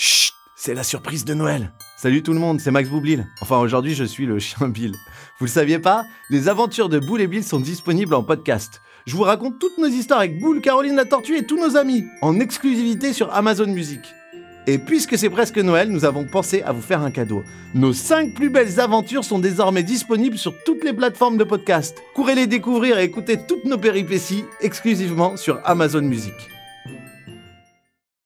Chut, c'est la surprise de Noël. Salut tout le monde, c'est Max Boublil. Enfin, aujourd'hui, je suis le chien Bill. Vous le saviez pas Les aventures de Boule et Bill sont disponibles en podcast. Je vous raconte toutes nos histoires avec Boule, Caroline la Tortue et tous nos amis, en exclusivité sur Amazon Music. Et puisque c'est presque Noël, nous avons pensé à vous faire un cadeau. Nos 5 plus belles aventures sont désormais disponibles sur toutes les plateformes de podcast. Courez les découvrir et écouter toutes nos péripéties exclusivement sur Amazon Music.